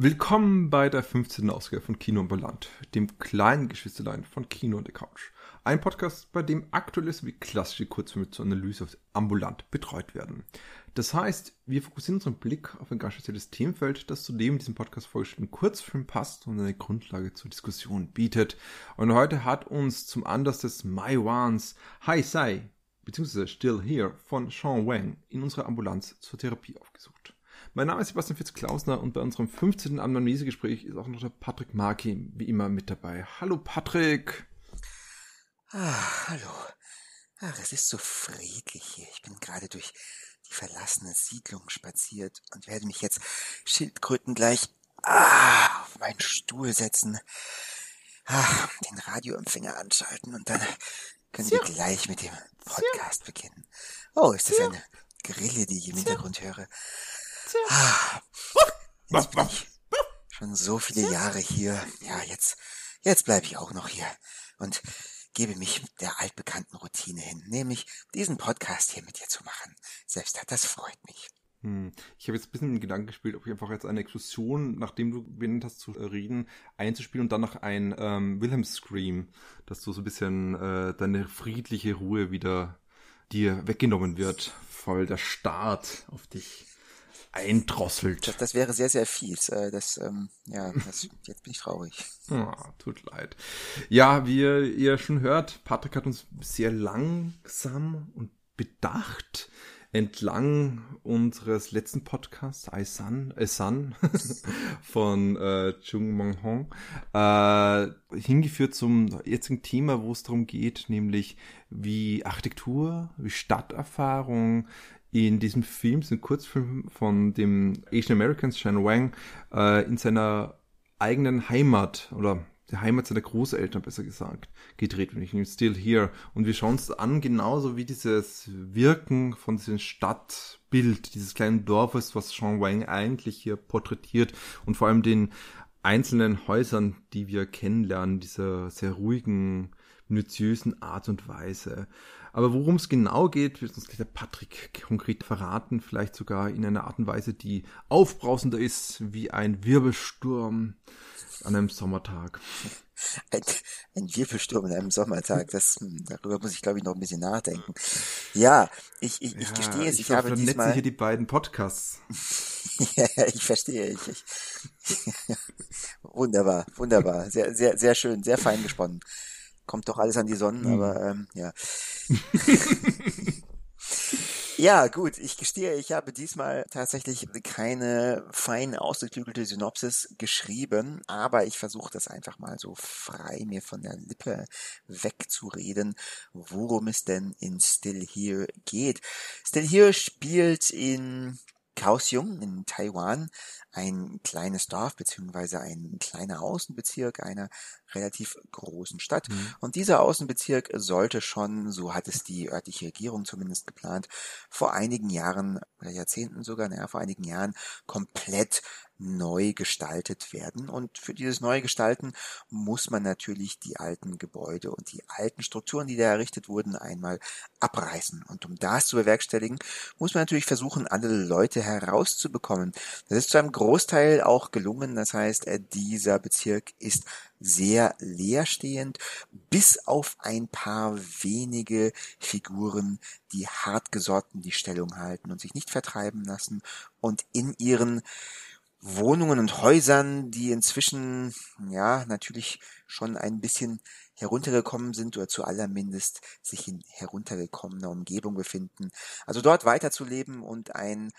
Willkommen bei der 15. Ausgabe von Kino Ambulant, dem kleinen Geschwisterlein von Kino und der Couch. Ein Podcast, bei dem aktuelle sowie klassische Kurzfilme zur Analyse ambulant betreut werden. Das heißt, wir fokussieren unseren Blick auf ein ganz spezielles Themenfeld, das zu dem diesem Podcast vorgestellten Kurzfilm passt und eine Grundlage zur Diskussion bietet. Und heute hat uns zum Anlass des My Ones Hi Sai bzw. Still Here von Sean Wang in unserer Ambulanz zur Therapie aufgesucht. Mein Name ist Sebastian Fitz-Klausner und bei unserem 15. Analysegespräch ist auch noch der Patrick Marki wie immer mit dabei. Hallo Patrick! Ah, hallo. Ach, es ist so friedlich hier. Ich bin gerade durch die verlassene Siedlung spaziert und werde mich jetzt Schildkröten gleich ah, auf meinen Stuhl setzen, ah, den Radioempfänger anschalten und dann können wir gleich mit dem Podcast beginnen. Oh, ist das eine Grille, die ich im Hintergrund höre? Ah, jetzt bin ich schon so viele Jahre hier. Ja, jetzt, jetzt bleibe ich auch noch hier. Und gebe mich der altbekannten Routine hin, nämlich diesen Podcast hier mit dir zu machen. Selbst das freut mich. Hm. Ich habe jetzt ein bisschen im Gedanken gespielt, ob ich einfach jetzt eine Explosion, nachdem du benannt hast zu reden, einzuspielen und dann noch ein ähm, Wilhelm Scream, dass du so ein bisschen äh, deine friedliche Ruhe wieder dir weggenommen wird, weil der Start auf dich eindrosselt. Das, das wäre sehr, sehr fies. Äh, das, ähm, ja, das, jetzt bin ich traurig. Oh, tut leid. Ja, wie ihr schon hört, Patrick hat uns sehr langsam und bedacht entlang unseres letzten Podcasts, I Sun, I Sun von äh, Chung Mong Hong, äh, hingeführt zum jetzigen Thema, wo es darum geht, nämlich wie Architektur, wie Stadterfahrung, in diesem Film, diesem Kurzfilm von dem Asian Americans, Shan Wang, äh, in seiner eigenen Heimat oder der Heimat seiner Großeltern, besser gesagt, gedreht wird. Ich nehme Still Here. Und wir schauen es an, genauso wie dieses Wirken von diesem Stadtbild, dieses kleinen Dorfes, was Sean Wang eigentlich hier porträtiert und vor allem den einzelnen Häusern, die wir kennenlernen, dieser sehr ruhigen, minutiösen Art und Weise. Aber worum es genau geht, wird uns gleich der Patrick konkret verraten, vielleicht sogar in einer Art und Weise, die aufbrausender ist wie ein Wirbelsturm an einem Sommertag. Ein, ein Wirbelsturm an einem Sommertag, das, hm, darüber muss ich glaube ich noch ein bisschen nachdenken. Ja, ich, ich, ich ja, gestehe es, ich, ich habe diesmal... hier die beiden Podcasts. ja, ich verstehe, ich, ich. wunderbar, wunderbar, sehr, sehr, sehr schön, sehr fein gesponnen kommt doch alles an die Sonne, mhm. aber ähm, ja. Ja, gut, ich gestehe, ich habe diesmal tatsächlich keine fein ausgeklügelte Synopsis geschrieben, aber ich versuche das einfach mal so frei mir von der Lippe wegzureden, worum es denn in Still Here geht. Still Here spielt in Kaohsiung in Taiwan, ein kleines Dorf beziehungsweise ein kleiner Außenbezirk einer relativ großen Stadt. Mhm. Und dieser Außenbezirk sollte schon, so hat es die örtliche Regierung zumindest geplant, vor einigen Jahren oder Jahrzehnten sogar, naja, vor einigen Jahren komplett neu gestaltet werden. Und für dieses neue Gestalten muss man natürlich die alten Gebäude und die alten Strukturen, die da errichtet wurden, einmal abreißen. Und um das zu bewerkstelligen, muss man natürlich versuchen, alle Leute herauszubekommen. Das ist zu einem Großteil auch gelungen. Das heißt, äh, dieser Bezirk ist sehr leerstehend, bis auf ein paar wenige Figuren, die hartgesotten die Stellung halten und sich nicht vertreiben lassen und in ihren Wohnungen und Häusern, die inzwischen, ja, natürlich schon ein bisschen heruntergekommen sind oder zu allermindest sich in heruntergekommener Umgebung befinden. Also dort weiterzuleben und ein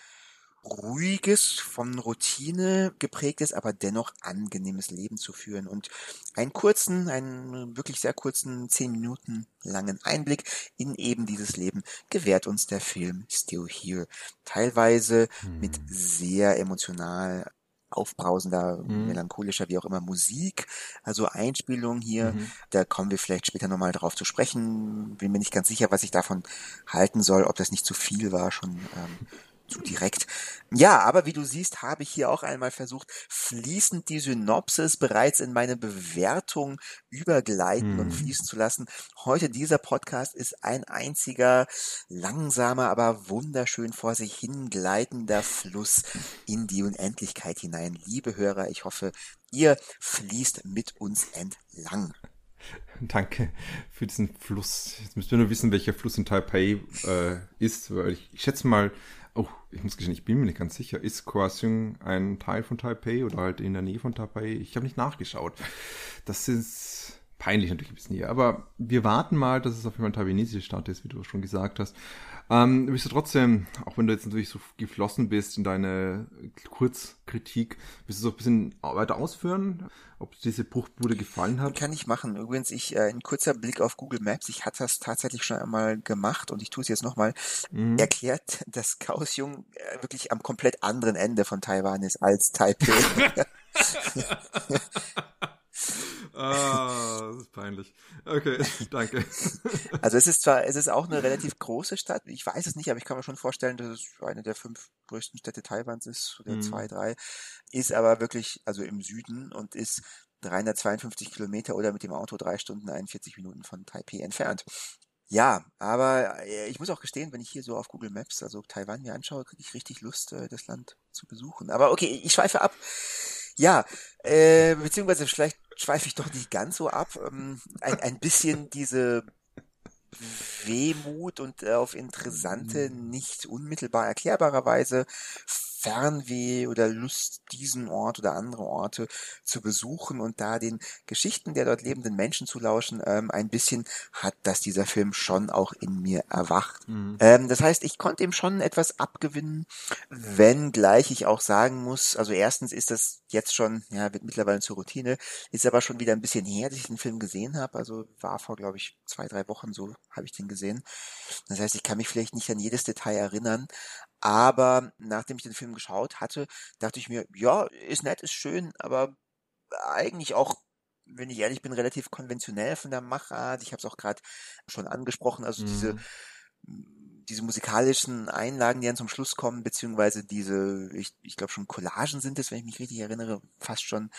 ruhiges, von Routine geprägtes, aber dennoch angenehmes Leben zu führen und einen kurzen, einen wirklich sehr kurzen, zehn Minuten langen Einblick in eben dieses Leben gewährt uns der Film Still Here. Teilweise hm. mit sehr emotional aufbrausender, mhm. melancholischer, wie auch immer Musik, also Einspielungen hier. Mhm. Da kommen wir vielleicht später nochmal drauf zu sprechen. Bin mir nicht ganz sicher, was ich davon halten soll, ob das nicht zu viel war, schon ähm, zu direkt. Ja, aber wie du siehst, habe ich hier auch einmal versucht, fließend die Synopsis bereits in meine Bewertung übergleiten hm. und fließen zu lassen. Heute dieser Podcast ist ein einziger langsamer, aber wunderschön vor sich hingleitender Fluss in die Unendlichkeit hinein. Liebe Hörer, ich hoffe, ihr fließt mit uns entlang. Danke für diesen Fluss. Jetzt müssen wir nur wissen, welcher Fluss in Taipei äh, ist, weil ich, ich schätze mal, Oh, ich muss gestehen, ich bin mir nicht ganz sicher. Ist Kaohsiung ein Teil von Taipei oder halt in der Nähe von Taipei? Ich habe nicht nachgeschaut. Das ist peinlich natürlich ein bisschen hier. Aber wir warten mal, dass es auf jeden Fall ein taiwanesische Stadt ist, wie du schon gesagt hast. Ähm, willst du trotzdem, auch wenn du jetzt natürlich so geflossen bist in deine Kurzkritik, willst du so ein bisschen weiter ausführen, ob diese Bruchbude gefallen hat? Kann ich machen. Übrigens, ich, äh, ein kurzer Blick auf Google Maps, ich hatte das tatsächlich schon einmal gemacht und ich tue es jetzt nochmal, mhm. erklärt, dass Kaohsiung äh, wirklich am komplett anderen Ende von Taiwan ist als Taipei. Ah, das ist peinlich. Okay, danke. Also es ist zwar, es ist auch eine relativ große Stadt, ich weiß es nicht, aber ich kann mir schon vorstellen, dass es eine der fünf größten Städte Taiwans ist, oder mhm. zwei, drei, ist aber wirklich, also im Süden und ist 352 Kilometer oder mit dem Auto drei Stunden 41 Minuten von Taipei entfernt. Ja, aber äh, ich muss auch gestehen, wenn ich hier so auf Google Maps, also Taiwan mir anschaue, kriege ich richtig Lust, äh, das Land zu besuchen. Aber okay, ich schweife ab. Ja, äh, beziehungsweise vielleicht schweife ich doch nicht ganz so ab. Ähm, ein, ein bisschen diese Wehmut und äh, auf interessante, mhm. nicht unmittelbar erklärbare Weise Fernweh oder Lust, diesen Ort oder andere Orte zu besuchen und da den Geschichten der dort lebenden Menschen zu lauschen, ähm, ein bisschen hat das dieser Film schon auch in mir erwacht. Mhm. Ähm, das heißt, ich konnte ihm schon etwas abgewinnen, wenn gleich ich auch sagen muss, also erstens ist das jetzt schon, ja, wird mittlerweile zur Routine, ist aber schon wieder ein bisschen her, dass ich den Film gesehen habe, also war vor, glaube ich, zwei, drei Wochen so, habe ich den gesehen. Das heißt, ich kann mich vielleicht nicht an jedes Detail erinnern, aber nachdem ich den Film geschaut hatte, dachte ich mir, ja, ist nett, ist schön, aber eigentlich auch, wenn ich ehrlich bin, relativ konventionell von der Machart. Ich habe es auch gerade schon angesprochen, also mhm. diese diese musikalischen Einlagen, die dann zum Schluss kommen, beziehungsweise diese, ich, ich glaube schon Collagen sind es, wenn ich mich richtig erinnere, fast schon,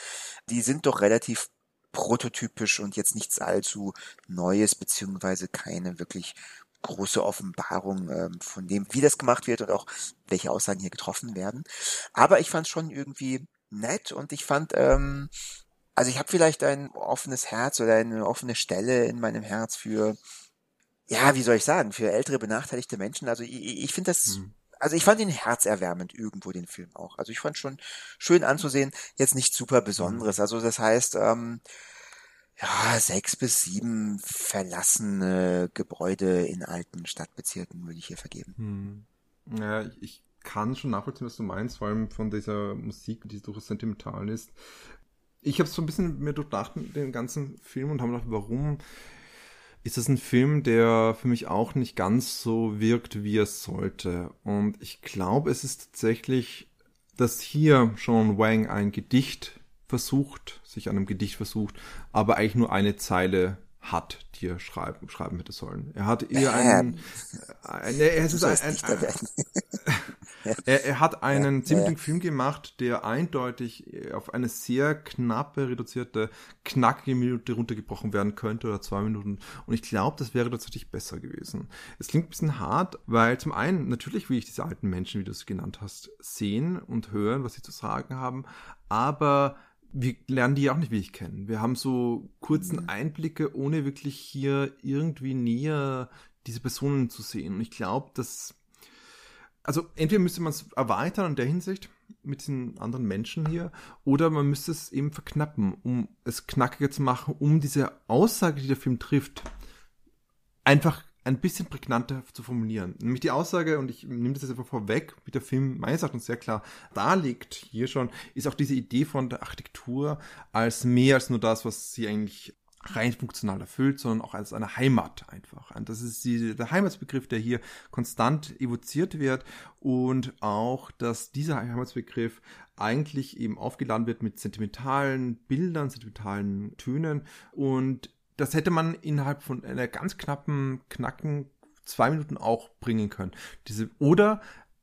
die sind doch relativ prototypisch und jetzt nichts allzu Neues, beziehungsweise keine wirklich große Offenbarung ähm, von dem, wie das gemacht wird und auch welche Aussagen hier getroffen werden. Aber ich fand es schon irgendwie nett und ich fand, ähm, also ich habe vielleicht ein offenes Herz oder eine offene Stelle in meinem Herz für, ja, wie soll ich sagen, für ältere benachteiligte Menschen. Also ich, ich finde das mhm also ich fand ihn herzerwärmend irgendwo den Film auch. Also ich fand schon schön anzusehen, jetzt nicht super Besonderes. Also das heißt, ähm, ja, sechs bis sieben verlassene Gebäude in alten Stadtbezirken würde ich hier vergeben. Hm. Ja, ich kann schon nachvollziehen, was du meinst, vor allem von dieser Musik, die durchaus sentimental ist. Ich habe so ein bisschen mir durchdacht, den ganzen Film und habe gedacht, warum ist das ein Film, der für mich auch nicht ganz so wirkt, wie er sollte. Und ich glaube, es ist tatsächlich, dass hier Sean Wang ein Gedicht versucht, sich an einem Gedicht versucht, aber eigentlich nur eine Zeile hat, die er schreiben, schreiben hätte sollen. Er hat eher einen, eine, er, ist ein, ein, ein, er, er, hat einen ziemlichen Film gemacht, der eindeutig auf eine sehr knappe, reduzierte, knackige Minute runtergebrochen werden könnte oder zwei Minuten. Und ich glaube, das wäre tatsächlich besser gewesen. Es klingt ein bisschen hart, weil zum einen natürlich will ich diese alten Menschen, wie du es genannt hast, sehen und hören, was sie zu sagen haben, aber wir lernen die auch nicht wirklich kennen. Wir haben so kurzen mhm. Einblicke, ohne wirklich hier irgendwie näher diese Personen zu sehen. Und ich glaube, dass, also entweder müsste man es erweitern in der Hinsicht mit den anderen Menschen hier, oder man müsste es eben verknappen, um es knackiger zu machen, um diese Aussage, die der Film trifft, einfach ein bisschen prägnanter zu formulieren. Nämlich die Aussage, und ich nehme das jetzt einfach vorweg, wie der Film meines Erachtens sehr klar darlegt hier schon, ist auch diese Idee von der Architektur als mehr als nur das, was sie eigentlich rein funktional erfüllt, sondern auch als eine Heimat einfach. Und das ist die, der Heimatsbegriff, der hier konstant evoziert wird und auch, dass dieser Heimatsbegriff eigentlich eben aufgeladen wird mit sentimentalen Bildern, sentimentalen Tönen und das hätte man innerhalb von einer ganz knappen, knacken zwei Minuten auch bringen können. Diese, oder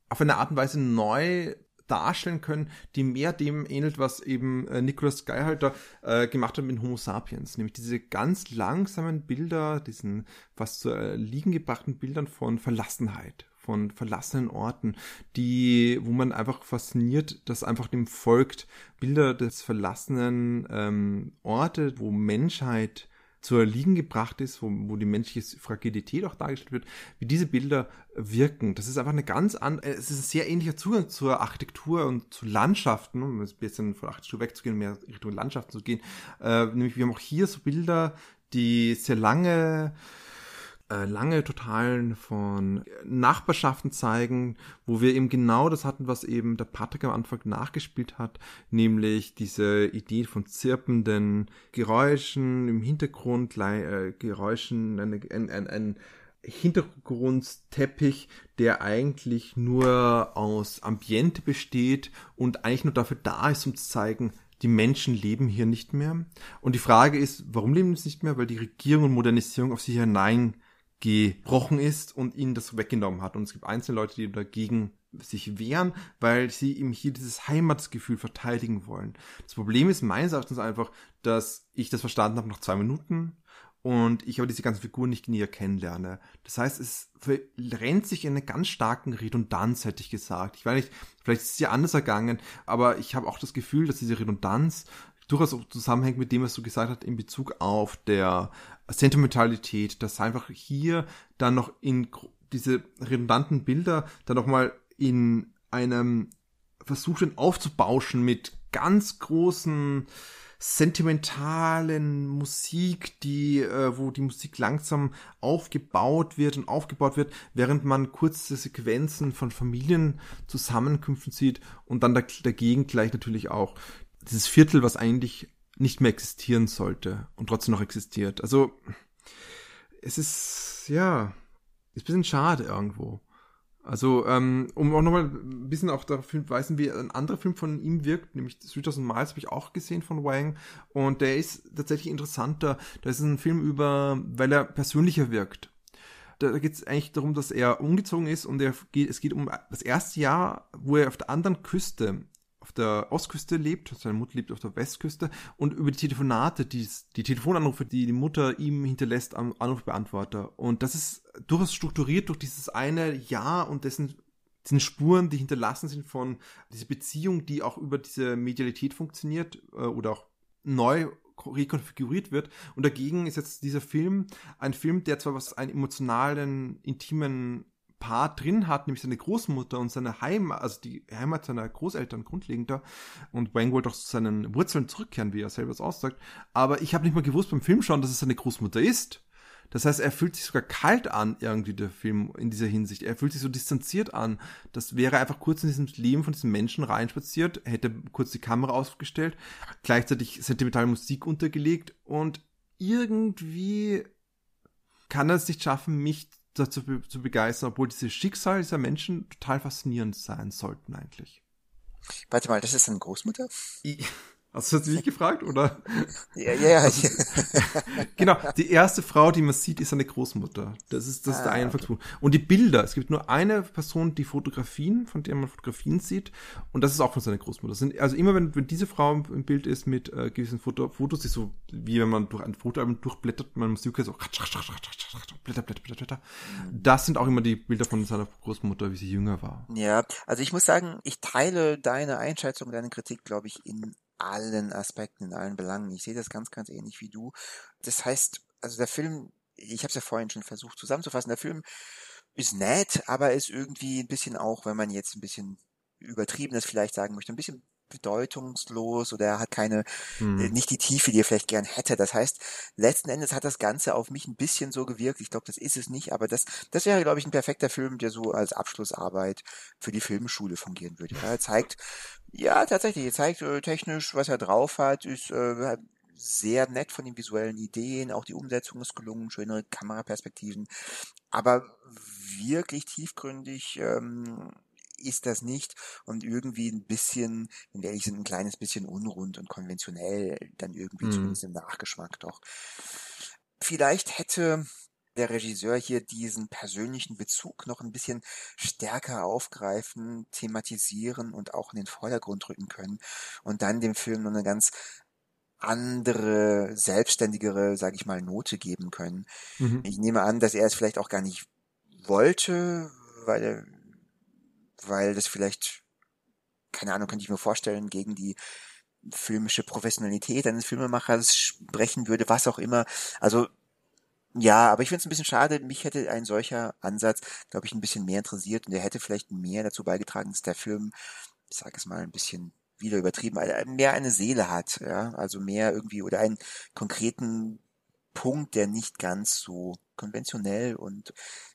auf eine Art und Weise neu darstellen können, die mehr dem ähnelt, was eben äh, Nicholas Geilhalter äh, gemacht hat mit Homo sapiens. Nämlich diese ganz langsamen Bilder, diesen fast zu äh, liegen gebrachten Bildern von Verlassenheit, von verlassenen Orten, die, wo man einfach fasziniert, dass einfach dem folgt, Bilder des verlassenen ähm, Orte, wo Menschheit zur Liegen gebracht ist, wo, wo die menschliche Fragilität auch dargestellt wird, wie diese Bilder wirken. Das ist einfach eine ganz andere, es ist ein sehr ähnlicher Zugang zur Architektur und zu Landschaften, um ein bisschen von Architektur wegzugehen, mehr Richtung Landschaften zu gehen. Äh, nämlich wir haben auch hier so Bilder, die sehr lange äh, lange Totalen von Nachbarschaften zeigen, wo wir eben genau das hatten, was eben der Patrick am Anfang nachgespielt hat, nämlich diese Idee von zirpenden Geräuschen im Hintergrund, äh, Geräuschen, ein, ein, ein, ein Hintergrundteppich, der eigentlich nur aus Ambiente besteht und eigentlich nur dafür da ist, um zu zeigen, die Menschen leben hier nicht mehr. Und die Frage ist, warum leben sie nicht mehr? Weil die Regierung und Modernisierung auf sie hinein gebrochen ist und ihnen das weggenommen hat. Und es gibt einzelne Leute, die dagegen sich wehren, weil sie ihm hier dieses Heimatsgefühl verteidigen wollen. Das Problem ist meines Erachtens einfach, dass ich das verstanden habe nach zwei Minuten und ich aber diese ganzen Figuren nicht näher kennenlerne. Das heißt, es rennt sich in eine ganz starken Redundanz, hätte ich gesagt. Ich weiß nicht, vielleicht ist es ja anders ergangen, aber ich habe auch das Gefühl, dass diese Redundanz durchaus auch zusammenhängt mit dem, was du gesagt hast in Bezug auf der Sentimentalität, dass einfach hier dann noch in diese redundanten Bilder dann noch mal in einem Versuch aufzubauschen mit ganz großen sentimentalen Musik, die, äh, wo die Musik langsam aufgebaut wird und aufgebaut wird, während man kurze Sequenzen von Familienzusammenkünften sieht und dann dagegen gleich natürlich auch dieses Viertel, was eigentlich nicht mehr existieren sollte und trotzdem noch existiert. Also es ist, ja, ist ein bisschen schade irgendwo. Also, ähm, um auch nochmal ein bisschen auch darauf hinweisen, wie ein anderer Film von ihm wirkt, nämlich 3000 Miles habe ich auch gesehen von Wang und der ist tatsächlich interessanter. Da ist ein Film über, weil er persönlicher wirkt. Da, da geht es eigentlich darum, dass er umgezogen ist und er geht, es geht um das erste Jahr, wo er auf der anderen Küste auf der Ostküste lebt, seine Mutter lebt auf der Westküste und über die Telefonate, die, die Telefonanrufe, die die Mutter ihm hinterlässt am Anrufbeantworter. Und das ist durchaus strukturiert durch dieses eine Jahr und dessen diesen Spuren, die hinterlassen sind von dieser Beziehung, die auch über diese Medialität funktioniert äh, oder auch neu rekonfiguriert wird. Und dagegen ist jetzt dieser Film ein Film, der zwar was einen emotionalen, intimen Paar drin hat, nämlich seine Großmutter und seine Heimat, also die Heimat seiner Großeltern grundlegender. Und Wang wollte auch zu seinen Wurzeln zurückkehren, wie er selber es aussagt. Aber ich habe nicht mal gewusst beim Film schauen, dass es seine Großmutter ist. Das heißt, er fühlt sich sogar kalt an, irgendwie der Film in dieser Hinsicht. Er fühlt sich so distanziert an. Das wäre einfach kurz in diesem Leben von diesem Menschen reinspaziert, hätte kurz die Kamera aufgestellt, gleichzeitig sentimentale Musik untergelegt und irgendwie kann er es nicht schaffen, mich dazu zu begeistern, obwohl diese Schicksale dieser Menschen total faszinierend sein sollten eigentlich. Warte mal, das ist seine Großmutter? Hast du das nicht gefragt, oder? Ja, ja, ja. Also, genau, die erste Frau, die man sieht, ist seine Großmutter. Das ist, das ah, ist der ah, Einfallspunkt. Okay. Und die Bilder, es gibt nur eine Person, die Fotografien, von der man Fotografien sieht, und das ist auch von seiner Großmutter. Sind, also immer, wenn, wenn diese Frau im Bild ist mit äh, gewissen Foto, Fotos, die so, wie wenn man durch ein Fotoalbum durchblättert, man muss so blätter, blätter, blätter, blätter. Das sind auch immer die Bilder von seiner Großmutter, wie sie jünger war. Ja, also ich muss sagen, ich teile deine Einschätzung, deine Kritik, glaube ich, in allen Aspekten, in allen Belangen. Ich sehe das ganz, ganz ähnlich wie du. Das heißt, also der Film, ich habe es ja vorhin schon versucht zusammenzufassen, der Film ist nett, aber ist irgendwie ein bisschen auch, wenn man jetzt ein bisschen übertriebenes vielleicht sagen möchte, ein bisschen bedeutungslos oder er hat keine, hm. Äh, nicht die Tiefe, die er vielleicht gern hätte. Das heißt, letzten Endes hat das Ganze auf mich ein bisschen so gewirkt. Ich glaube, das ist es nicht, aber das, das wäre, glaube ich, ein perfekter Film, der so als Abschlussarbeit für die Filmschule fungieren würde. er zeigt, ja, tatsächlich, er zeigt äh, technisch, was er drauf hat, ist, äh, sehr nett von den visuellen Ideen, auch die Umsetzung ist gelungen, schöne Kameraperspektiven, aber wirklich tiefgründig ähm, ist das nicht und irgendwie ein bisschen, wenn wir ehrlich sind, ein kleines bisschen unrund und konventionell, dann irgendwie mhm. zumindest im Nachgeschmack doch. Vielleicht hätte der Regisseur hier diesen persönlichen Bezug noch ein bisschen stärker aufgreifen, thematisieren und auch in den Vordergrund rücken können und dann dem Film noch eine ganz andere, selbstständigere, sage ich mal, Note geben können. Mhm. Ich nehme an, dass er es vielleicht auch gar nicht wollte, weil er, weil das vielleicht, keine Ahnung, könnte ich mir vorstellen, gegen die filmische Professionalität eines Filmemachers sprechen würde, was auch immer. Also ja, aber ich finde es ein bisschen schade. Mich hätte ein solcher Ansatz, glaube ich, ein bisschen mehr interessiert und der hätte vielleicht mehr dazu beigetragen, dass der Film, ich sage es mal, ein bisschen wieder übertrieben, äh, mehr eine Seele hat, ja, also mehr irgendwie oder einen konkreten Punkt, der nicht ganz so konventionell und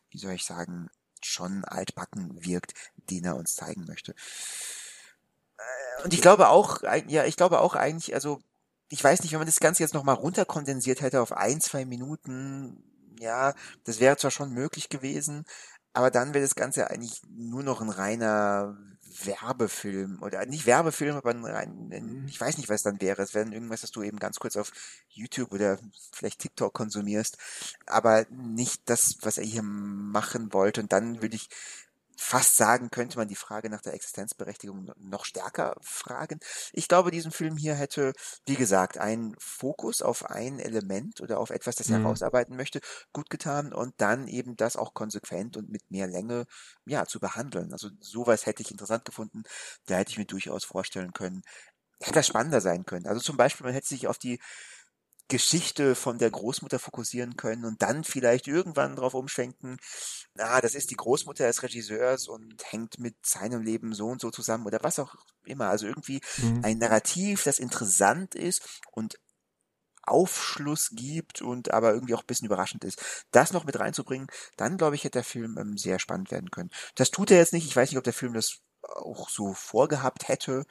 wie soll ich sagen, schon altbacken wirkt, den er uns zeigen möchte. Äh, und ich glaube auch, ja, ich glaube auch eigentlich, also ich weiß nicht, wenn man das Ganze jetzt nochmal runterkondensiert hätte auf ein, zwei Minuten, ja, das wäre zwar schon möglich gewesen, aber dann wäre das Ganze eigentlich nur noch ein reiner Werbefilm oder nicht Werbefilm, aber ein, ein, mhm. ich weiß nicht, was dann wäre. Es wäre irgendwas, das du eben ganz kurz auf YouTube oder vielleicht TikTok konsumierst, aber nicht das, was er hier machen wollte. Und dann würde ich fast sagen, könnte man die Frage nach der Existenzberechtigung noch stärker fragen. Ich glaube, diesen Film hier hätte, wie gesagt, einen Fokus auf ein Element oder auf etwas, das er mhm. herausarbeiten möchte, gut getan und dann eben das auch konsequent und mit mehr Länge, ja, zu behandeln. Also sowas hätte ich interessant gefunden. Da hätte ich mir durchaus vorstellen können, hätte das spannender sein können. Also zum Beispiel, man hätte sich auf die Geschichte von der Großmutter fokussieren können und dann vielleicht irgendwann drauf umschwenken, na, das ist die Großmutter des Regisseurs und hängt mit seinem Leben so und so zusammen oder was auch immer. Also irgendwie mhm. ein Narrativ, das interessant ist und Aufschluss gibt und aber irgendwie auch ein bisschen überraschend ist. Das noch mit reinzubringen, dann glaube ich, hätte der Film ähm, sehr spannend werden können. Das tut er jetzt nicht. Ich weiß nicht, ob der Film das auch so vorgehabt hätte.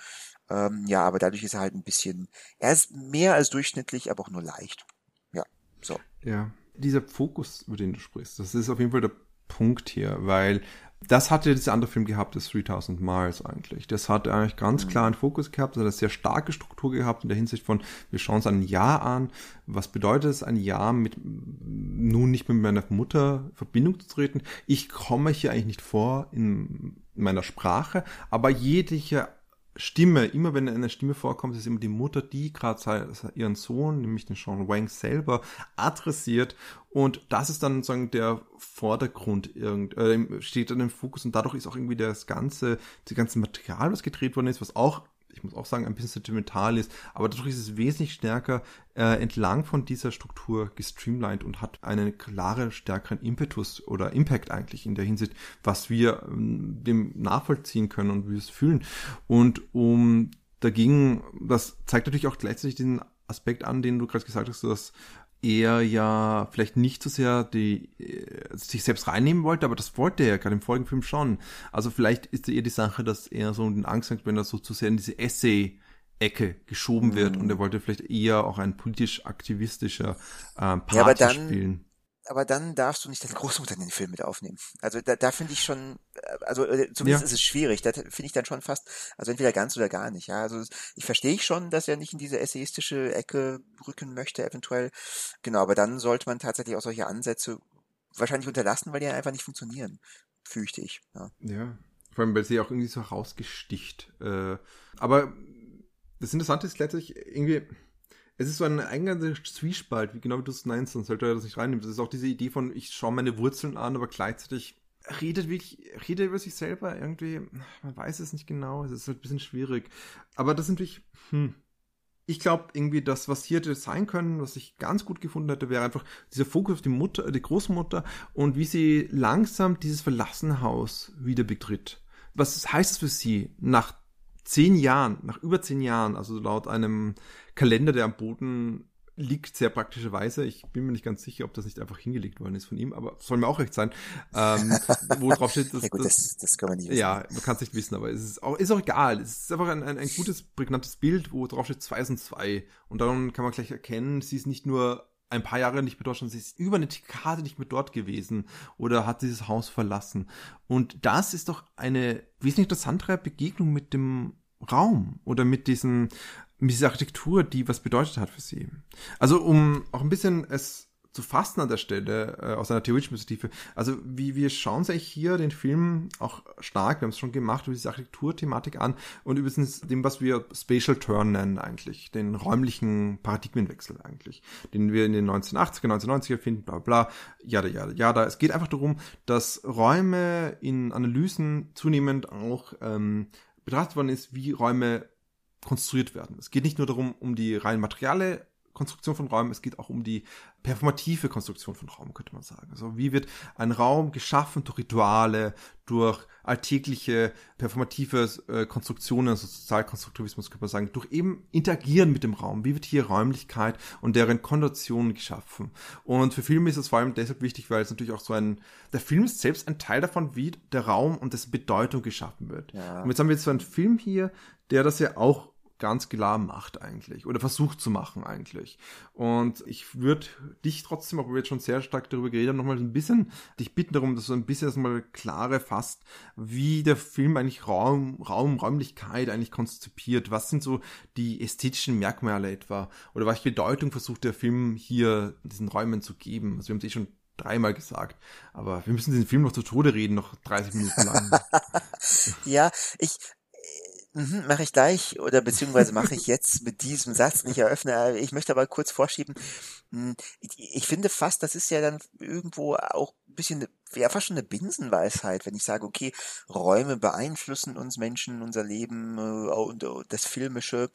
Ähm, ja, aber dadurch ist er halt ein bisschen, er ist mehr als durchschnittlich, aber auch nur leicht. Ja, so. Ja, dieser Fokus, über den du sprichst, das ist auf jeden Fall der Punkt hier, weil das hatte dieser andere Film gehabt, das 3000 Miles eigentlich. Das hat eigentlich ganz mhm. klar einen Fokus gehabt, das hat eine sehr starke Struktur gehabt in der Hinsicht von, wir schauen uns ein Jahr an. Was bedeutet es, ein Jahr mit, nun nicht mit meiner Mutter in Verbindung zu treten? Ich komme hier eigentlich nicht vor in meiner Sprache, aber jegliche Stimme, immer wenn eine Stimme vorkommt, ist immer die Mutter, die gerade ihren Sohn, nämlich den Sean Wang selber, adressiert. Und das ist dann sozusagen der Vordergrund, irgend, äh, steht dann im Fokus und dadurch ist auch irgendwie das ganze, das ganze Material, was gedreht worden ist, was auch ich muss auch sagen, ein bisschen sentimental ist, aber dadurch ist es wesentlich stärker äh, entlang von dieser Struktur gestreamlined und hat einen klaren, stärkeren Impetus oder Impact eigentlich in der Hinsicht, was wir ähm, dem nachvollziehen können und wie wir es fühlen. Und um dagegen, das zeigt natürlich auch gleichzeitig den Aspekt an, den du gerade gesagt hast, dass er ja vielleicht nicht so sehr die, äh, sich selbst reinnehmen wollte, aber das wollte er ja gerade im vorigen Film schon. Also vielleicht ist eher die Sache, dass er so den Angst hat, wenn er so zu sehr in diese Essay-Ecke geschoben wird mhm. und er wollte vielleicht eher auch ein politisch aktivistischer äh, Part ja, dann, spielen aber dann darfst du nicht deine Großmutter in den Film mit aufnehmen. Also da, da finde ich schon, äh, also äh, zumindest ja. ist es schwierig. Da finde ich dann schon fast, also entweder ganz oder gar nicht. Ja, also ich verstehe schon, dass er nicht in diese essayistische Ecke rücken möchte, eventuell. Genau, aber dann sollte man tatsächlich auch solche Ansätze wahrscheinlich unterlassen, weil die einfach nicht funktionieren, fürchte ich. Ja. ja. Vor allem, weil sie auch irgendwie so rausgesticht. Äh, aber das Interessante ist letztlich irgendwie es ist so ein eigener Zwiespalt, wie genau wie du es nennst, sonst sollte er das nicht reinnehmen. Das ist auch diese Idee von, ich schaue meine Wurzeln an, aber gleichzeitig redet wirklich, redet über sich selber irgendwie, man weiß es nicht genau, es ist halt ein bisschen schwierig. Aber das sind wirklich, hm, ich glaube irgendwie, das, was hier hätte sein können, was ich ganz gut gefunden hätte, wäre einfach dieser Fokus auf die Mutter, die Großmutter und wie sie langsam dieses verlassene Haus wieder betritt. Was heißt es für sie, nach zehn Jahren, nach über zehn Jahren, also laut einem Kalender, der am Boden liegt sehr praktischerweise. Ich bin mir nicht ganz sicher, ob das nicht einfach hingelegt worden ist von ihm, aber soll mir auch recht sein. Ähm, wo drauf steht, dass, ja gut, das, das kann man nicht wissen. Ja, man kann es nicht wissen, aber es ist auch, ist auch egal. Es ist einfach ein, ein, ein gutes, prägnantes Bild, wo drauf steht, zwei sind zwei. Und darum kann man gleich erkennen, sie ist nicht nur ein paar Jahre nicht mehr dort, sondern sie ist über eine Dekade nicht mehr dort gewesen oder hat dieses Haus verlassen. Und das ist doch eine wesentlich interessantere Begegnung mit dem Raum oder mit diesem mit dieser Architektur, die was bedeutet hat für sie. Also um auch ein bisschen es zu fassen an der Stelle, äh, aus einer theoretischen Perspektive. Also wie wir schauen sich hier den Film auch stark, wir haben es schon gemacht, über diese Architekturthematik an und über dem, was wir Spatial Turn nennen eigentlich, den räumlichen Paradigmenwechsel eigentlich, den wir in den 1980er, 1990er finden, bla bla, ja, ja, ja, da. Es geht einfach darum, dass Räume in Analysen zunehmend auch ähm, betrachtet worden ist, wie Räume konstruiert werden. Es geht nicht nur darum, um die rein materielle Konstruktion von Räumen, es geht auch um die performative Konstruktion von Raum, könnte man sagen. Also wie wird ein Raum geschaffen durch Rituale, durch alltägliche performative äh, Konstruktionen, also Sozialkonstruktivismus könnte man sagen, durch eben Interagieren mit dem Raum. Wie wird hier Räumlichkeit und deren Konnotation geschaffen? Und für Filme ist es vor allem deshalb wichtig, weil es natürlich auch so ein, der Film ist selbst ein Teil davon, wie der Raum und dessen Bedeutung geschaffen wird. Ja. Und jetzt haben wir jetzt so einen Film hier, der das ja auch ganz klar macht eigentlich oder versucht zu machen eigentlich. Und ich würde dich trotzdem, obwohl wir jetzt schon sehr stark darüber geredet haben, nochmal ein bisschen dich bitten darum, dass du ein bisschen erstmal klare fasst, wie der Film eigentlich Raum, Raum, Räumlichkeit eigentlich konzipiert. Was sind so die ästhetischen Merkmale etwa? Oder welche Bedeutung versucht der Film hier diesen Räumen zu geben? Also wir haben es eh schon dreimal gesagt. Aber wir müssen diesen Film noch zu Tode reden, noch 30 Minuten lang. ja, ich, Mhm, mache ich gleich oder beziehungsweise mache ich jetzt mit diesem Satz nicht eröffne. Ich möchte aber kurz vorschieben. Hm, ich finde fast, das ist ja dann irgendwo auch ein bisschen, ja fast schon eine Binsenweisheit, wenn ich sage, okay, Räume beeinflussen uns Menschen, unser Leben äh, und das Filmische.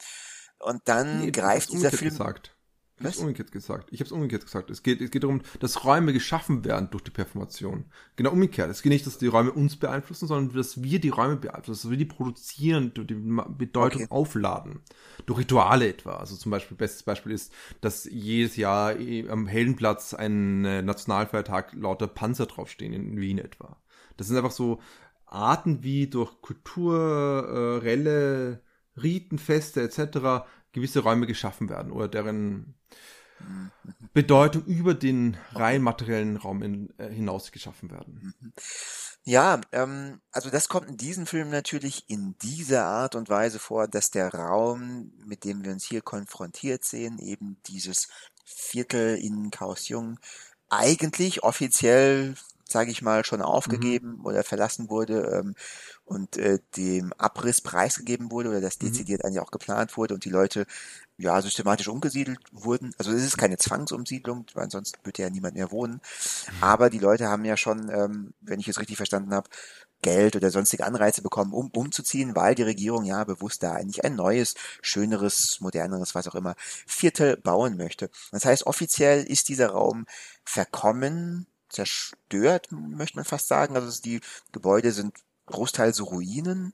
Und dann nee, greift dieser Film. Gesagt. Ich habe es umgekehrt gesagt. Ich habe es umgekehrt gesagt. Es geht, es geht darum, dass Räume geschaffen werden durch die Performation. Genau umgekehrt. Es geht nicht, dass die Räume uns beeinflussen, sondern dass wir die Räume beeinflussen, dass wir die produzieren, die Bedeutung okay. aufladen. Durch Rituale etwa. Also zum Beispiel, bestes Beispiel ist, dass jedes Jahr am Heldenplatz ein äh, Nationalfeiertag lauter Panzer draufstehen, in Wien etwa. Das sind einfach so Arten, wie durch kulturelle äh, Riten, Feste etc gewisse Räume geschaffen werden oder deren Bedeutung über den rein materiellen Raum in, äh, hinaus geschaffen werden. Ja, ähm, also das kommt in diesem Film natürlich in dieser Art und Weise vor, dass der Raum, mit dem wir uns hier konfrontiert sehen, eben dieses Viertel in Kaohsiung, eigentlich offiziell, sage ich mal, schon aufgegeben mhm. oder verlassen wurde ähm, und äh, dem Abriss preisgegeben wurde oder das mhm. dezidiert eigentlich auch geplant wurde und die Leute ja systematisch umgesiedelt wurden. Also es ist keine Zwangsumsiedlung, weil sonst würde ja niemand mehr wohnen. Mhm. Aber die Leute haben ja schon, ähm, wenn ich es richtig verstanden habe, Geld oder sonstige Anreize bekommen, um umzuziehen, weil die Regierung ja bewusst da eigentlich ein neues, schöneres, moderneres, was auch immer, Viertel bauen möchte. Das heißt, offiziell ist dieser Raum verkommen, zerstört, möchte man fast sagen. Also die Gebäude sind großteils Ruinen.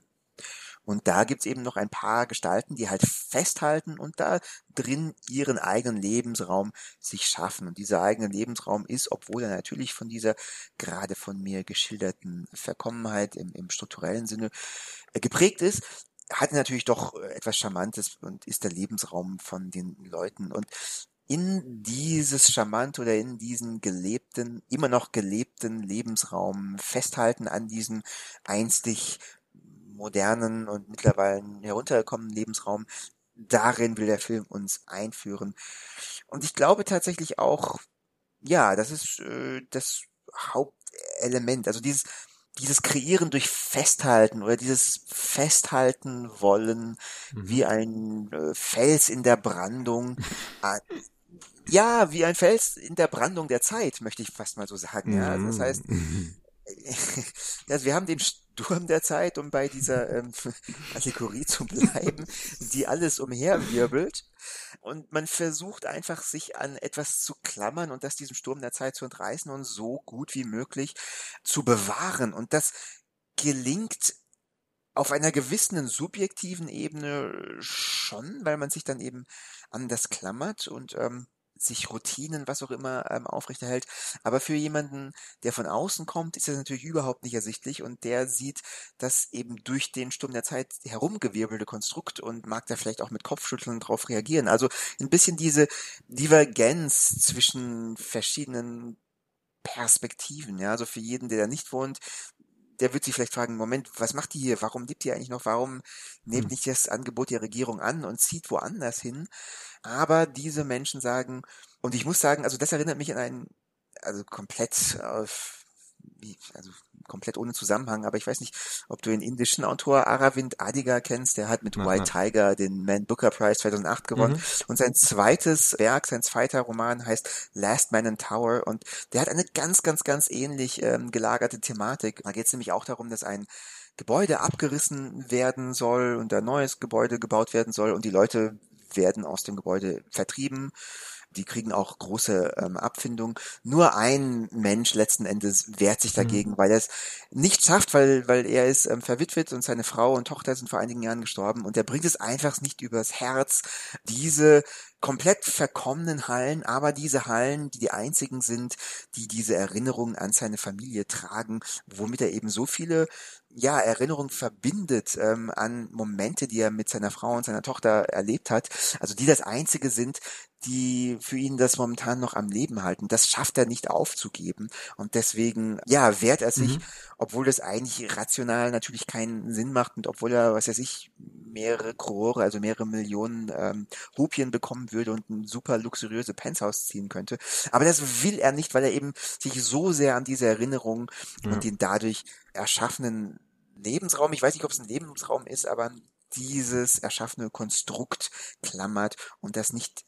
Und da gibt's eben noch ein paar Gestalten, die halt festhalten und da drin ihren eigenen Lebensraum sich schaffen. Und dieser eigene Lebensraum ist, obwohl er natürlich von dieser gerade von mir geschilderten Verkommenheit im, im strukturellen Sinne äh, geprägt ist, hat natürlich doch etwas Charmantes und ist der Lebensraum von den Leuten. Und in dieses charmant oder in diesen gelebten, immer noch gelebten Lebensraum festhalten an diesem einstig modernen und mittlerweile heruntergekommenen Lebensraum. Darin will der Film uns einführen. Und ich glaube tatsächlich auch, ja, das ist äh, das Hauptelement. Also dieses, dieses Kreieren durch Festhalten oder dieses Festhalten wollen mhm. wie ein äh, Fels in der Brandung ja, wie ein Fels in der Brandung der Zeit, möchte ich fast mal so sagen. Ja, also das heißt, also wir haben den Sturm der Zeit, um bei dieser ähm, Allegorie zu bleiben, die alles umherwirbelt. Und man versucht einfach, sich an etwas zu klammern und das diesem Sturm der Zeit zu entreißen und so gut wie möglich zu bewahren. Und das gelingt auf einer gewissen subjektiven Ebene schon, weil man sich dann eben an das klammert und ähm, sich Routinen, was auch immer, ähm, aufrechterhält. Aber für jemanden, der von außen kommt, ist das natürlich überhaupt nicht ersichtlich und der sieht das eben durch den Sturm der Zeit herumgewirbelte Konstrukt und mag da vielleicht auch mit Kopfschütteln drauf reagieren. Also ein bisschen diese Divergenz zwischen verschiedenen Perspektiven, ja, also für jeden, der da nicht wohnt, der wird sich vielleicht fragen, Moment, was macht die hier? Warum lebt die eigentlich noch? Warum nimmt hm. nicht das Angebot der Regierung an und zieht woanders hin? Aber diese Menschen sagen, und ich muss sagen, also das erinnert mich an einen, also komplett auf also komplett ohne Zusammenhang, aber ich weiß nicht, ob du den indischen Autor Aravind Adiga kennst, der hat mit Aha. White Tiger den Man Booker Prize 2008 gewonnen mhm. und sein zweites Werk, sein zweiter Roman heißt Last Man in Tower und der hat eine ganz, ganz, ganz ähnlich ähm, gelagerte Thematik. Da geht es nämlich auch darum, dass ein Gebäude abgerissen werden soll und ein neues Gebäude gebaut werden soll und die Leute werden aus dem Gebäude vertrieben die kriegen auch große ähm, Abfindungen. Nur ein Mensch letzten Endes wehrt sich dagegen, mhm. weil er es nicht schafft, weil, weil er ist ähm, verwitwet und seine Frau und Tochter sind vor einigen Jahren gestorben und er bringt es einfach nicht übers Herz, diese komplett verkommenen Hallen, aber diese Hallen, die die einzigen sind, die diese Erinnerungen an seine Familie tragen, womit er eben so viele ja, Erinnerungen verbindet ähm, an Momente, die er mit seiner Frau und seiner Tochter erlebt hat, also die das einzige sind, die für ihn das momentan noch am Leben halten. Das schafft er nicht aufzugeben. Und deswegen, ja, wehrt er sich, mhm. obwohl das eigentlich rational natürlich keinen Sinn macht und obwohl er, was weiß ich, mehrere Crore, also mehrere Millionen ähm, Rupien bekommen würde und ein super luxuriöse Penthouse ziehen könnte. Aber das will er nicht, weil er eben sich so sehr an diese Erinnerung ja. und den dadurch erschaffenen Lebensraum, ich weiß nicht, ob es ein Lebensraum ist, aber dieses erschaffene Konstrukt klammert und das nicht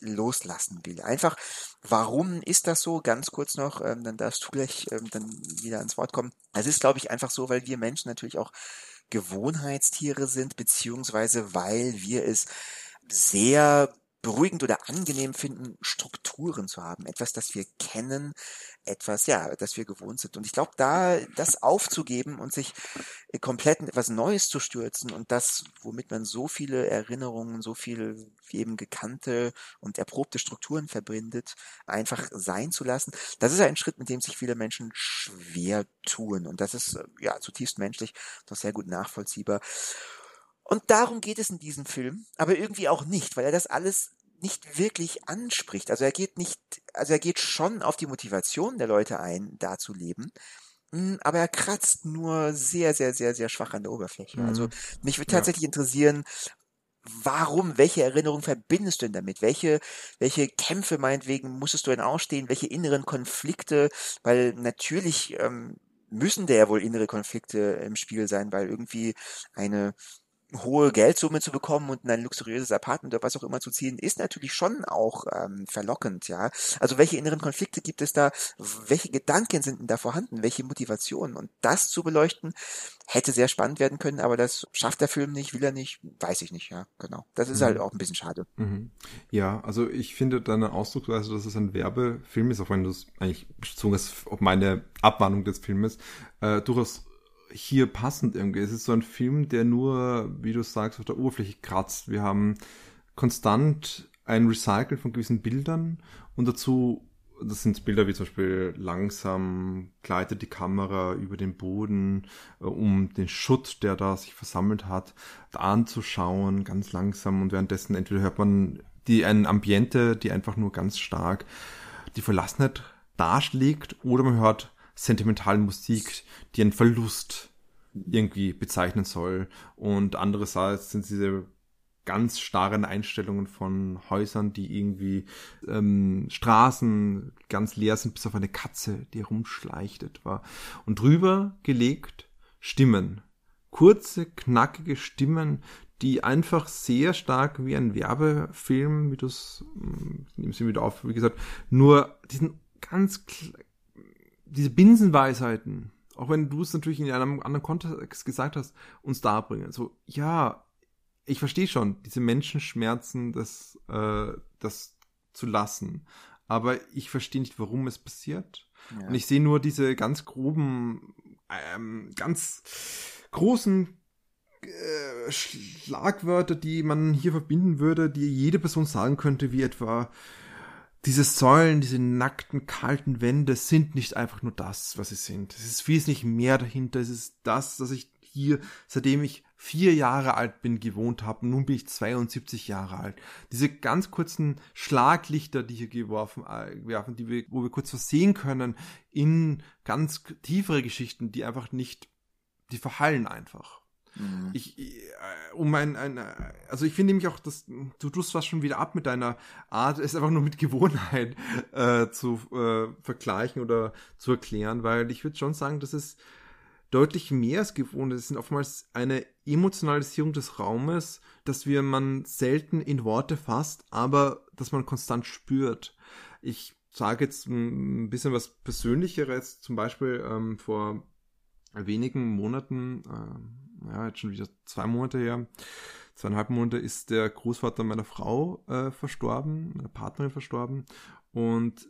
loslassen will. Einfach, warum ist das so? Ganz kurz noch, ähm, dann darfst du gleich ähm, dann wieder ans Wort kommen. Es ist, glaube ich, einfach so, weil wir Menschen natürlich auch Gewohnheitstiere sind, beziehungsweise weil wir es sehr beruhigend oder angenehm finden, Strukturen zu haben. Etwas, das wir kennen, etwas, ja, das wir gewohnt sind. Und ich glaube, da das aufzugeben und sich äh, komplett in etwas Neues zu stürzen und das, womit man so viele Erinnerungen, so viel eben gekannte und erprobte Strukturen verbindet, einfach sein zu lassen, das ist ein Schritt, mit dem sich viele Menschen schwer tun. Und das ist, äh, ja, zutiefst menschlich, doch sehr gut nachvollziehbar. Und darum geht es in diesem Film, aber irgendwie auch nicht, weil er das alles nicht wirklich anspricht. Also er geht nicht, also er geht schon auf die Motivation der Leute ein, da zu leben. Hm, aber er kratzt nur sehr, sehr, sehr, sehr schwach an der Oberfläche. Also mhm. Also mich würde tatsächlich ja. interessieren, warum, welche Erinnerungen verbindest du denn damit? Welche, welche Kämpfe meinetwegen musstest du denn ausstehen? Welche inneren Konflikte? Weil natürlich ähm, müssen da ja wohl innere Konflikte im Spiel sein, weil irgendwie eine hohe Geldsumme zu bekommen und in ein luxuriöses Apartment oder was auch immer zu ziehen, ist natürlich schon auch ähm, verlockend, ja. Also welche inneren Konflikte gibt es da? Welche Gedanken sind denn da vorhanden? Welche Motivationen? Und das zu beleuchten, hätte sehr spannend werden können, aber das schafft der Film nicht, will er nicht, weiß ich nicht, ja, genau. Das ist halt mhm. halt auch ein bisschen schade. Mhm. Ja, also ich finde deine Ausdrucksweise, dass es ein Werbefilm ist, auch wenn du es eigentlich bezogen hast auf meine Abmahnung des Filmes, äh, durchaus hier passend irgendwie. Es ist so ein Film, der nur, wie du sagst, auf der Oberfläche kratzt. Wir haben konstant ein Recycle von gewissen Bildern und dazu, das sind Bilder wie zum Beispiel langsam gleitet die Kamera über den Boden, äh, um den Schutt, der da sich versammelt hat, anzuschauen, ganz langsam und währenddessen entweder hört man die ein Ambiente, die einfach nur ganz stark die Verlassenheit darschlägt oder man hört sentimentalen Musik, die einen Verlust irgendwie bezeichnen soll. Und andererseits sind diese ganz starren Einstellungen von Häusern, die irgendwie ähm, Straßen ganz leer sind, bis auf eine Katze, die herumschleicht etwa. Und drüber gelegt Stimmen. Kurze, knackige Stimmen, die einfach sehr stark wie ein Werbefilm, wie du es, nimm sie wieder auf, wie gesagt, nur diesen ganz diese Binsenweisheiten, auch wenn du es natürlich in einem anderen Kontext gesagt hast, uns darbringen. So, ja, ich verstehe schon, diese Menschenschmerzen, das, äh, das zu lassen. Aber ich verstehe nicht, warum es passiert. Ja. Und ich sehe nur diese ganz groben, ähm, ganz großen äh, Schlagwörter, die man hier verbinden würde, die jede Person sagen könnte, wie etwa diese Säulen, diese nackten, kalten Wände sind nicht einfach nur das, was sie sind. Es ist wesentlich mehr dahinter. Es ist das, dass ich hier, seitdem ich vier Jahre alt bin, gewohnt habe. Nun bin ich 72 Jahre alt. Diese ganz kurzen Schlaglichter, die hier geworfen äh, werfen, die wir, wo wir kurz was sehen können, in ganz tiefere Geschichten, die einfach nicht, die verhallen einfach. Mhm. Ich, äh, um ein, ein, also ich finde nämlich auch, dass du tust was schon wieder ab mit deiner Art, es einfach nur mit Gewohnheit äh, zu äh, vergleichen oder zu erklären, weil ich würde schon sagen, dass es deutlich mehr als gewohnt ist. Es sind oftmals eine Emotionalisierung des Raumes, dass wir man selten in Worte fasst, aber dass man konstant spürt. Ich sage jetzt ein bisschen was Persönlicheres, zum Beispiel ähm, vor wenigen Monaten, äh, ja, jetzt schon wieder zwei Monate her, zweieinhalb Monate ist der Großvater meiner Frau äh, verstorben, meiner Partnerin verstorben und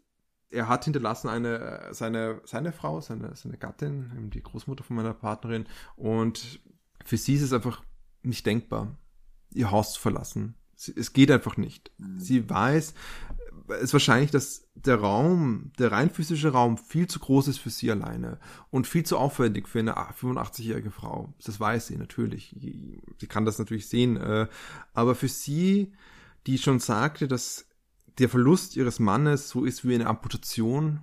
er hat hinterlassen eine, seine, seine Frau, seine, seine Gattin, die Großmutter von meiner Partnerin. Und für sie ist es einfach nicht denkbar, ihr Haus zu verlassen. Es geht einfach nicht. Mhm. Sie weiß, ist wahrscheinlich, dass der Raum, der rein physische Raum viel zu groß ist für sie alleine und viel zu aufwendig für eine 85-jährige Frau. Das weiß sie natürlich. Sie kann das natürlich sehen. Äh, aber für sie, die schon sagte, dass der Verlust ihres Mannes so ist wie eine Amputation.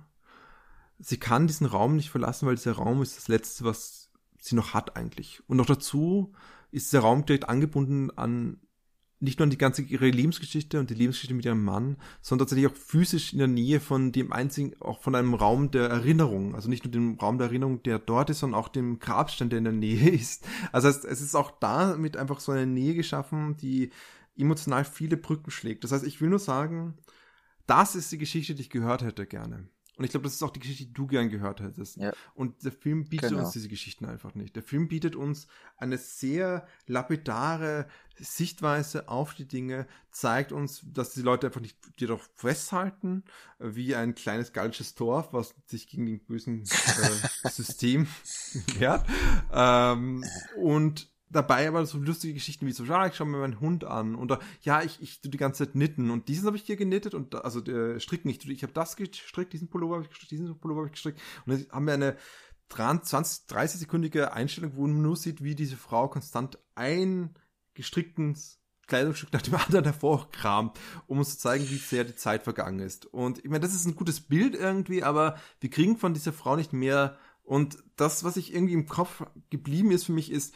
Sie kann diesen Raum nicht verlassen, weil dieser Raum ist das Letzte, was sie noch hat eigentlich. Und noch dazu ist der Raum direkt angebunden an nicht nur an die ganze ihre Lebensgeschichte und die Lebensgeschichte mit ihrem Mann, sondern tatsächlich auch physisch in der Nähe von dem einzigen, auch von einem Raum der Erinnerung. Also nicht nur dem Raum der Erinnerung, der dort ist, sondern auch dem Grabstein, der in der Nähe ist. Also es ist auch damit einfach so eine Nähe geschaffen, die emotional viele Brücken schlägt. Das heißt, ich will nur sagen, das ist die Geschichte, die ich gehört hätte gerne. Und ich glaube, das ist auch die Geschichte, die du gern gehört hättest. Ja. Und der Film bietet genau. uns diese Geschichten einfach nicht. Der Film bietet uns eine sehr lapidare Sichtweise auf die Dinge, zeigt uns, dass die Leute einfach nicht jedoch festhalten, wie ein kleines gallisches Dorf, was sich gegen den bösen äh, System wehrt. Ähm, und dabei aber so lustige Geschichten wie so, ja, ich schaue mir meinen Hund an oder ja, ich, ich tu die ganze Zeit knitten und diesen habe ich hier genittet und also der stricken nicht. Ich habe das gestrickt, diesen Pullover habe ich gestrickt, diesen Pullover habe ich gestrickt und dann haben wir eine 20, 30 sekündige Einstellung, wo man nur sieht, wie diese Frau konstant ein gestrickten Kleidungsstück nach dem anderen hervorkramt, um uns zu zeigen, wie sehr die Zeit vergangen ist. Und ich meine, das ist ein gutes Bild irgendwie, aber wir kriegen von dieser Frau nicht mehr. Und das, was ich irgendwie im Kopf geblieben ist für mich, ist,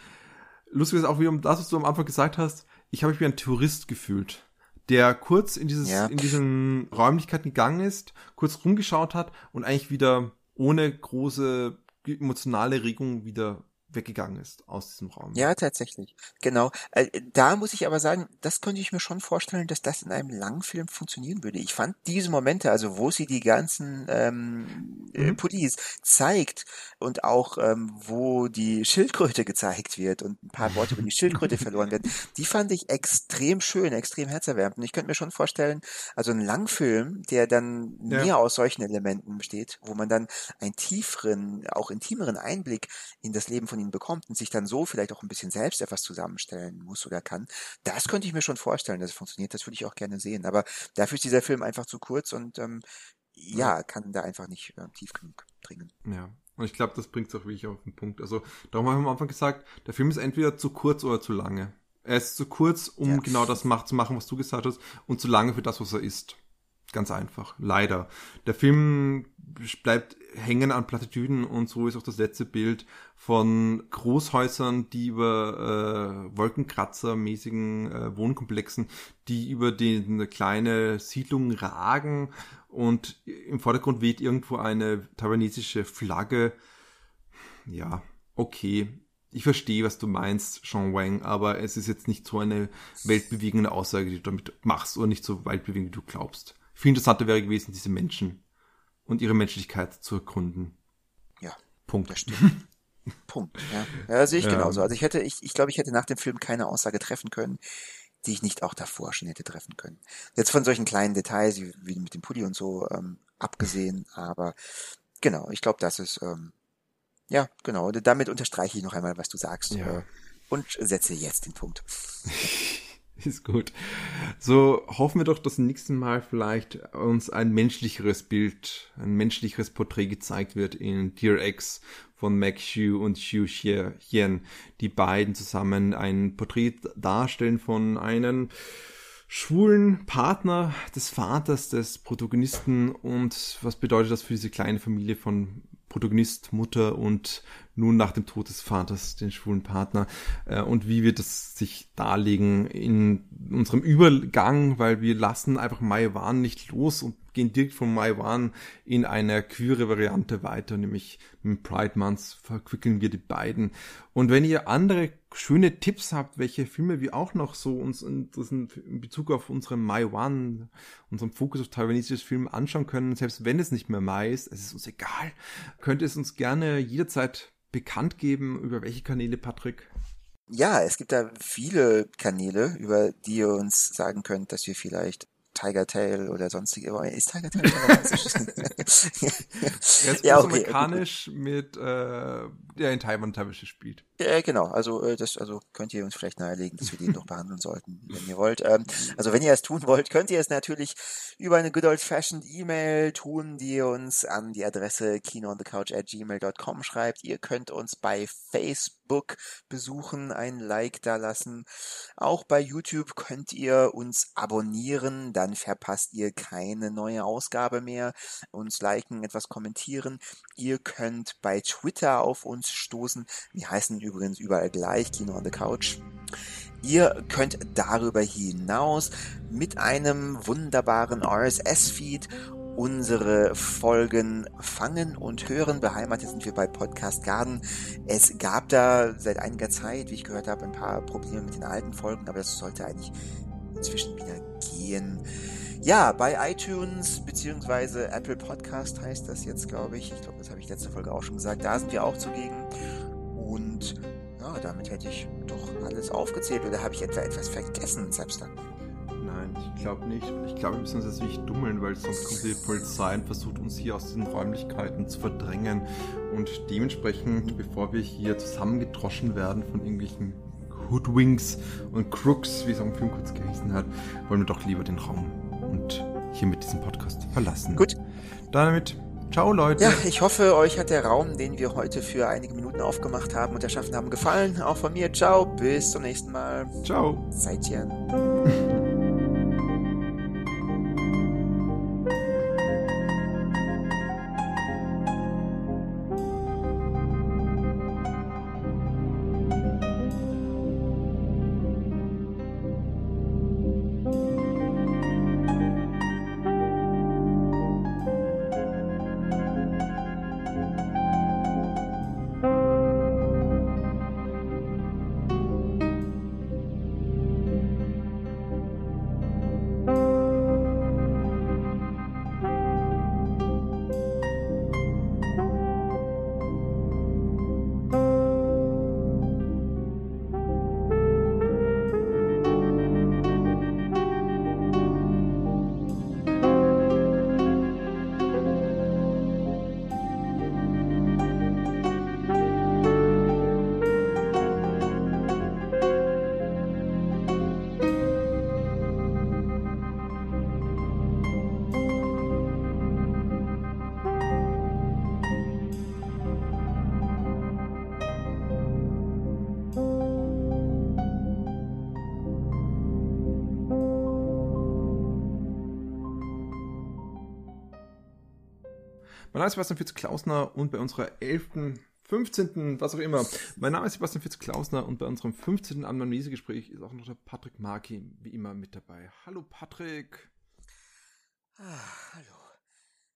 lustig ist auch wieder um das, was du am Anfang gesagt hast, ich habe mich wie ein Tourist gefühlt, der kurz in dieses, ja. in diesen Räumlichkeiten gegangen ist, kurz rumgeschaut hat und eigentlich wieder ohne große emotionale Regung wieder weggegangen ist aus diesem Raum. Ja, tatsächlich. Genau. Äh, da muss ich aber sagen, das könnte ich mir schon vorstellen, dass das in einem Langfilm funktionieren würde. Ich fand diese Momente, also wo sie die ganzen ähm, äh, mhm. Pullis zeigt und auch ähm, wo die Schildkröte gezeigt wird und ein paar Worte über die Schildkröte verloren werden, die fand ich extrem schön, extrem herzerwärmend. Und ich könnte mir schon vorstellen, also ein Langfilm, der dann ja. mehr aus solchen Elementen besteht, wo man dann einen tieferen, auch intimeren Einblick in das Leben von ihnen bekommt und sich dann so vielleicht auch ein bisschen selbst etwas zusammenstellen muss oder kann, das könnte ich mir schon vorstellen, dass es funktioniert. Das würde ich auch gerne sehen. Aber dafür ist dieser Film einfach zu kurz und ähm, ja, kann da einfach nicht äh, tief genug dringen. Ja. Und ich glaube, das bringt es auch wirklich auf den Punkt. Also, darum habe ich am Anfang gesagt, der Film ist entweder zu kurz oder zu lange. Er ist zu kurz, um ja. genau das zu machen, was du gesagt hast, und zu lange für das, was er ist. Ganz einfach. Leider. Der Film bleibt hängen an Plattitüden und so ist auch das letzte Bild von Großhäusern, die über äh, Wolkenkratzer-mäßigen äh, Wohnkomplexen, die über eine kleine Siedlung ragen und im Vordergrund weht irgendwo eine taiwanesische Flagge. Ja, okay. Ich verstehe, was du meinst, Sean Wang, aber es ist jetzt nicht so eine weltbewegende Aussage, die du damit machst, oder nicht so weltbewegend, wie du glaubst. Viel interessanter wäre gewesen, diese Menschen und ihre Menschlichkeit zu erkunden. Ja. Punkt. Das stimmt. Punkt. Ja, ja sehe ich ja. genauso. Also ich hätte, ich, ich glaube, ich hätte nach dem Film keine Aussage treffen können, die ich nicht auch davor schon hätte treffen können. Jetzt von solchen kleinen Details wie, wie mit dem Pulli und so ähm, abgesehen, aber genau, ich glaube, das ist ähm, ja genau. Damit unterstreiche ich noch einmal, was du sagst ja. äh, und setze jetzt den Punkt. Ist gut. So hoffen wir doch, dass nächsten Mal vielleicht uns ein menschlicheres Bild, ein menschlicheres Porträt gezeigt wird in Dear X von Mac Xu und Xu Xian, die beiden zusammen ein Porträt darstellen von einem schwulen Partner des Vaters des Protagonisten und was bedeutet das für diese kleine Familie von Protagonist, Mutter und nun nach dem Tod des Vaters den schwulen Partner äh, und wie wird es sich darlegen in unserem Übergang, weil wir lassen einfach Mai Wan nicht los und gehen direkt von Mai Wan in eine queere Variante weiter, nämlich mit Pride Month verquickeln wir die beiden. Und wenn ihr andere schöne Tipps habt, welche Filme wir auch noch so uns in, in Bezug auf unseren Mai One, unserem Fokus auf taiwanesisches Film anschauen können, selbst wenn es nicht mehr Mai ist, es ist uns egal, könnt ihr es uns gerne jederzeit bekannt geben, über welche Kanäle, Patrick? Ja, es gibt da viele Kanäle, über die ihr uns sagen könnt, dass wir vielleicht Tiger Tail oder sonstige. Ist Tiger Tail Er ist ja, okay, amerikanisch okay. mit, äh, der in Taiwan teilweise spielt. Ja, genau. Also, äh, das, also könnt ihr uns vielleicht nahelegen, dass wir den noch behandeln sollten, wenn ihr wollt. Ähm, also, wenn ihr es tun wollt, könnt ihr es natürlich über eine good old fashioned E-Mail tun, die ihr uns an die Adresse kinoonthecouch at gmail.com schreibt. Ihr könnt uns bei Facebook besuchen, ein Like da lassen. Auch bei YouTube könnt ihr uns abonnieren, dann verpasst ihr keine neue Ausgabe mehr. Uns liken, etwas kommentieren. Ihr könnt bei Twitter auf uns stoßen. Wir heißen übrigens überall gleich, Kino on the Couch. Ihr könnt darüber hinaus mit einem wunderbaren RSS-Feed unsere Folgen fangen und hören. Beheimatet sind wir bei Podcast Garden. Es gab da seit einiger Zeit, wie ich gehört habe, ein paar Probleme mit den alten Folgen, aber das sollte eigentlich inzwischen wieder gehen. Ja, bei iTunes beziehungsweise Apple Podcast heißt das jetzt, glaube ich. Ich glaube, das habe ich letzte Folge auch schon gesagt. Da sind wir auch zugegen. Und ja, damit hätte ich doch alles aufgezählt. Oder habe ich etwa etwas vergessen, selbst dann? Nein, ich glaube nicht. Ich glaube, wir müssen uns jetzt nicht dummeln, weil sonst kommt die Polizei und versucht uns hier aus den Räumlichkeiten zu verdrängen. Und dementsprechend, bevor wir hier zusammengedroschen werden von irgendwelchen Hoodwinks und Crooks, wie es auch im Film kurz geheißen hat, wollen wir doch lieber den Raum und hier mit diesem Podcast verlassen. Gut. Damit Ciao, Leute. Ja, ich hoffe, euch hat der Raum, den wir heute für einige Minuten aufgemacht haben und erschaffen haben, gefallen. Auch von mir. Ciao, bis zum nächsten Mal. Ciao. Seitchen. Mein Name ist Sebastian Fitz-Klausner und bei unserer 11., 15., was auch immer. Mein Name ist Sebastian Fitz-Klausner und bei unserem 15. Anamnesegespräch ist auch noch der Patrick Marki wie immer mit dabei. Hallo Patrick. Ah, hallo.